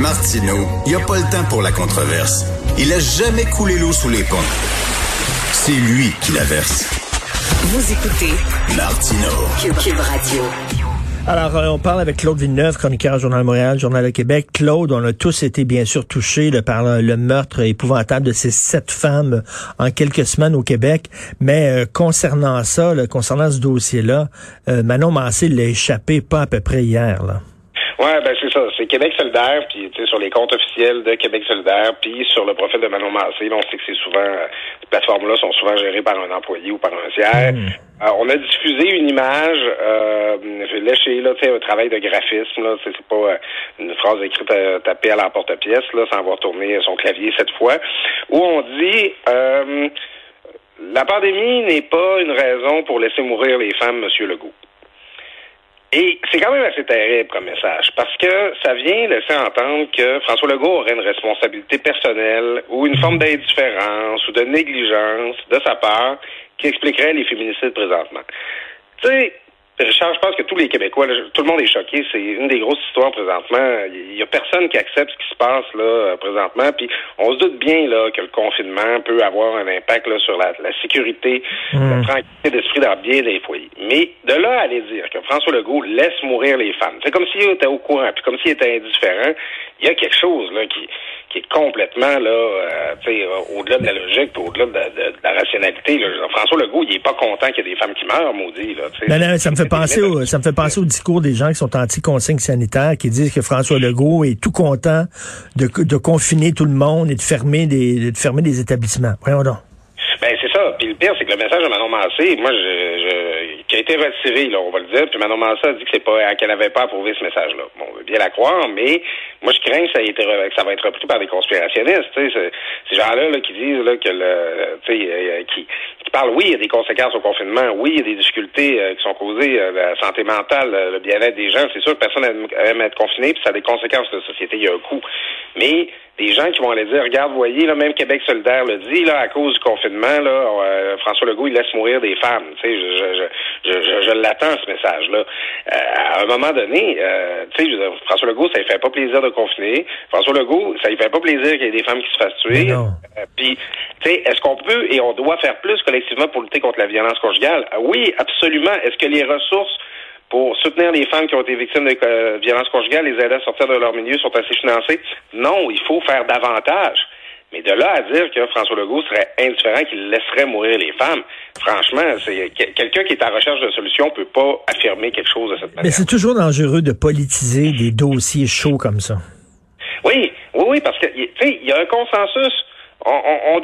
Martineau, il n'y a pas le temps pour la controverse. Il a jamais coulé l'eau sous les ponts. C'est lui qui la verse. Vous écoutez Martineau. Cube, Cube Radio. Alors, euh, on parle avec Claude Villeneuve, chroniqueur Journal de Montréal, Journal de Québec. Claude, on a tous été bien sûr touchés par le, le meurtre épouvantable de ces sept femmes en quelques semaines au Québec. Mais euh, concernant ça, là, concernant ce dossier-là, euh, Manon Massé l'a échappé pas à peu près hier. Là. Ouais, ben c'est ça. C'est Québec solidaire, puis tu sais, sur les comptes officiels de Québec solidaire, puis sur le profil de Manon Massé, là, on sait que c'est souvent, euh, ces plateformes-là sont souvent gérées par un employé ou par un tiers. Euh, on a diffusé une image, euh, je vais lécher, là, tu sais, un travail de graphisme, là, c'est pas euh, une phrase écrite euh, tapée à l'emporte-pièce, là, sans avoir tourné son clavier cette fois, où on dit, euh, la pandémie n'est pas une raison pour laisser mourir les femmes, Monsieur Legault. Et c'est quand même assez terrible comme message, parce que ça vient laisser entendre que François Legault aurait une responsabilité personnelle ou une forme d'indifférence ou de négligence de sa part qui expliquerait les féminicides présentement. Tu sais, Richard, je pense que tous les Québécois, là, tout le monde est choqué. C'est une des grosses histoires présentement. Il y a personne qui accepte ce qui se passe là euh, présentement. Puis on se doute bien là que le confinement peut avoir un impact là, sur la, la sécurité, la tranquillité d'esprit dans bien des foyers. Mais de là à aller dire que François Legault laisse mourir les femmes, c'est comme s'il était au courant, puis comme s'il était indifférent. Il y a quelque chose là qui qui est complètement là, euh, tu sais, euh, au-delà de la logique, au-delà de, de- de la rationalité. Là. François Legault, il est pas content qu'il y ait des femmes qui meurent, maudit. Là. Non, non, ça me fait penser au, ça me fait penser au discours des gens qui sont anti-consignes sanitaires, qui disent que François Legault est tout content de, de confiner tout le monde et de fermer des, de fermer des établissements. Voyons donc. Ben c'est ça. Puis le pire, c'est que le message de Manon Massé, moi, je, je, qui a été retiré, là, on va le dire. Puis Manon Massé a dit que c'est pas qu'elle n'avait pas approuvé ce message-là. Bon, on veut bien la croire, mais moi, je crains que ça, ait été, que ça va être repris par des conspirationnistes. Ces gens-là là, qui disent là, que le, tu sais, euh, qui, qui parlent, oui, il y a des conséquences au confinement, oui, il y a des difficultés euh, qui sont causées, euh, la santé mentale, euh, le bien-être des gens. C'est sûr que personne aime, aime être confiné, puis ça a des conséquences de la société. Il y a un coût. Mais des gens qui vont aller dire, regarde, voyez, là, même Québec solidaire le dit, là, à cause du confinement, là, euh, François Legault, il laisse mourir des femmes. Tu sais, je, je, je, je, je l'attends, ce message-là. Euh, à un moment donné, euh, tu sais, François Legault, ça lui fait pas plaisir de confiner. François Legault, ça lui fait pas plaisir qu'il y ait des femmes qui se fassent tuer. Euh, Puis, tu sais, est-ce qu'on peut et on doit faire plus collectivement pour lutter contre la violence conjugale? Ah Oui, absolument. Est-ce que les ressources pour soutenir les femmes qui ont été victimes de euh, violences conjugales, les aider à sortir de leur milieu sont assez financées? Non, il faut faire davantage. Mais de là à dire que François Legault serait indifférent, qu'il laisserait mourir les femmes, franchement, c'est que- quelqu'un qui est en recherche de solutions peut pas affirmer quelque chose de cette Mais manière. c'est toujours dangereux de politiser des dossiers chauds comme ça. Oui, oui, oui, parce que tu sais, il y a un consensus. On, on,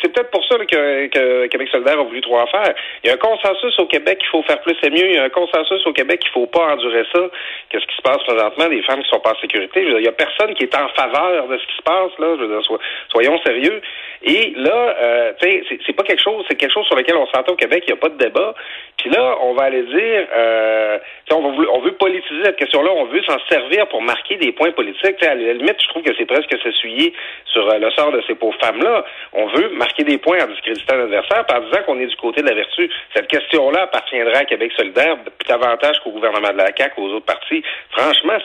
c'est peut-être pour ça là, que, que Québec solidaire a voulu trop en faire. Il y a un consensus au Québec qu'il faut faire plus et mieux. Il y a un consensus au Québec qu'il faut pas endurer ça. Qu'est-ce qui se passe présentement? Des femmes qui sont pas en sécurité? Dire, il y a personne qui est en faveur de ce qui se passe là. Je veux dire, so- soyons sérieux. Et là, euh, c'est- pas quelque chose, c'est quelque chose sur lequel on s'entend au Québec. Il n'y a pas de débat. Puis là, on va aller dire, euh, on, on veut politiser cette question-là. On veut s'en servir pour marquer des points politiques. À la limite, je trouve que c'est presque s'essuyer sur euh, le sort de ces pauvres femmes-là. On veut marquer des points en discréditant l'adversaire par disant qu'on est du côté de la vertu. Cette question-là appartiendra à Québec solidaire plus davantage qu'au gouvernement de la CAQ, aux autres partis. Franchement,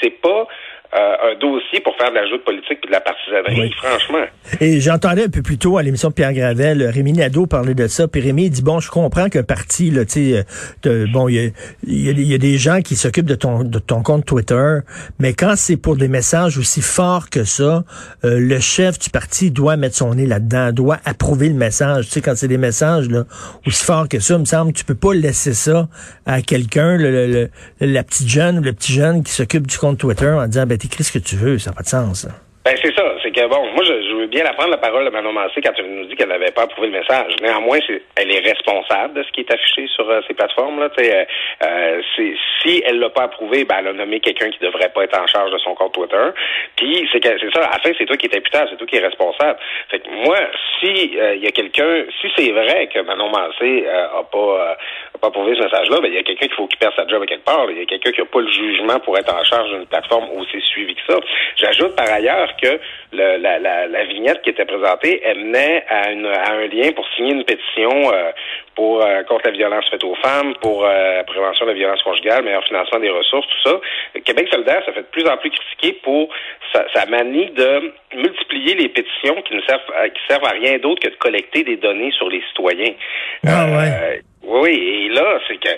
c'est pas euh, un dossier pour faire de la joute politique et de la partisanerie, Oui. franchement. Et j'entendais un peu plus tôt à l'émission de Pierre Gravel, euh, Rémi Nadeau parlait de ça, puis Rémi dit, bon, je comprends qu'un parti, là, tu sais, euh, bon, il y a, y a des gens qui s'occupent de ton, de ton compte Twitter, mais quand c'est pour des messages aussi forts que ça, euh, le chef du parti doit mettre son nez là-dedans, doit approuver le message. Tu sais, quand c'est des messages là, aussi forts que ça, il me semble, tu peux pas laisser ça à quelqu'un, le, le- le- la petite jeune ou le petit jeune qui s'occupe du compte Twitter en disant, ben, t'écris ce que tu veux, ça n'a pas de sens. Ben c'est ça, c'est que bon, moi je, veux bien la prendre la parole de Manon Massé quand elle nous dit qu'elle n'avait pas approuvé le message. Néanmoins, elle est responsable de ce qui est affiché sur euh, ces plateformes là. Euh, euh, si elle l'a pas approuvé, ben elle a nommé quelqu'un qui devrait pas être en charge de son compte Twitter. Puis c'est que c'est ça. À la fin, c'est toi qui es imputable, c'est toi qui es responsable. Fait que moi, si il y a quelqu'un, si c'est vrai que Manon Massé a pas pas approuvé ce message-là, ben il y a quelqu'un qu'il faut qu'il perde sa job à quelque part. Il y a quelqu'un qui a pas le jugement pour être en charge d'une plateforme aussi suivie que ça. J'ajoute par ailleurs que le, la, la, la, vignette qui était présentée, elle menait à, une, à un lien pour signer une pétition euh, pour euh, contre la violence faite aux femmes, pour euh, prévention de la violence conjugale, meilleur financement des ressources, tout ça. Le Québec solidaire, ça fait de plus en plus critiqué pour sa, sa manie de multiplier les pétitions qui ne servent à, qui servent à rien d'autre que de collecter des données sur les citoyens. Ah ouais. Oui, et là, c'est que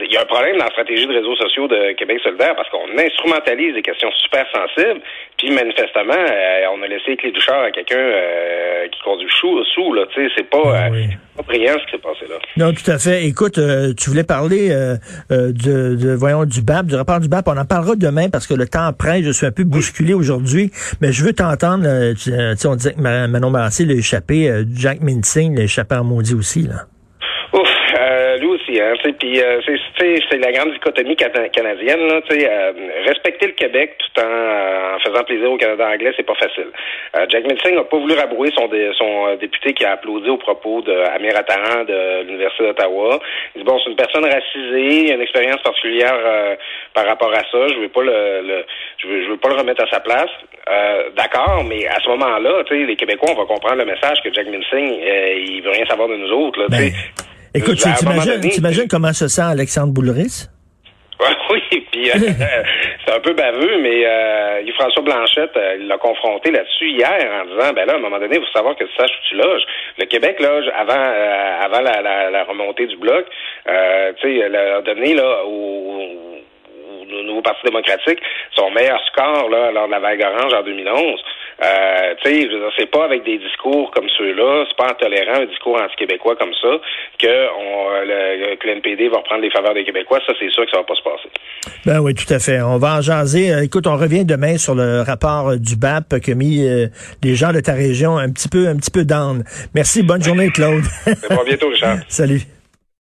il y a un problème dans la stratégie de réseaux sociaux de Québec solidaire parce qu'on instrumentalise des questions super sensibles, puis manifestement, euh, on a laissé les clés du char à quelqu'un euh, qui conduit chou, sous, là, tu sais, c'est pas, euh, pas brillant ce qui s'est passé là. Non, tout à fait. Écoute, tu voulais parler de, de, voyons, du BAP, du rapport du BAP, on en parlera demain parce que le temps presse, je suis un peu bousculé aujourd'hui, mais je veux t'entendre, tu sais, on disait que Manon Massé l'a échappé, Jack Minsing l'a échappé en maudit aussi, là. Hein, puis euh, c'est la grande dichotomie canadienne. Là, euh, respecter le Québec tout en, en, faisant plaisir au Canada anglais, c'est pas facile. Euh, Jack Minsing n'a pas voulu rabrouer son, son député qui a applaudi au propos de Amir Attaran de l'Université d'Ottawa. Il dit bon, c'est une personne racisée, il a une expérience particulière par rapport à ça. Je veux pas le, je, veux, je veux pas le remettre à sa place. D'accord, mais à ce moment-là, les Québécois, on va comprendre le message que Jack Minsing, il veut rien savoir de nous autres. Là, Écoute, tu imagines comment se sent Alexandre Boulris? oui, puis euh, c'est un peu baveux, mais euh, Yves-François Blanchette, euh, il l'a confronté là-dessus hier en disant, ben là, à un moment donné, il faut savoir que tu saches où tu loges. Le Québec loge avant euh, avant la, la, la, remontée du bloc, euh, tu sais, a donné là au, au nouveau Parti démocratique son meilleur score là, lors de la vague orange en 2011. Euh, tu sais, c'est pas avec des discours comme ceux-là, c'est pas en tolérant un discours anti-québécois comme ça que, on, euh, le, que l'NPD va reprendre les faveurs des Québécois. Ça, c'est sûr que ça va pas se passer. Ben oui, tout à fait. On va en jaser. Euh, écoute, on revient demain sur le rapport du BAP qui a mis les gens de ta région un petit peu, un petit peu down. Merci. Bonne journée, Claude. à bientôt, Richard. Salut.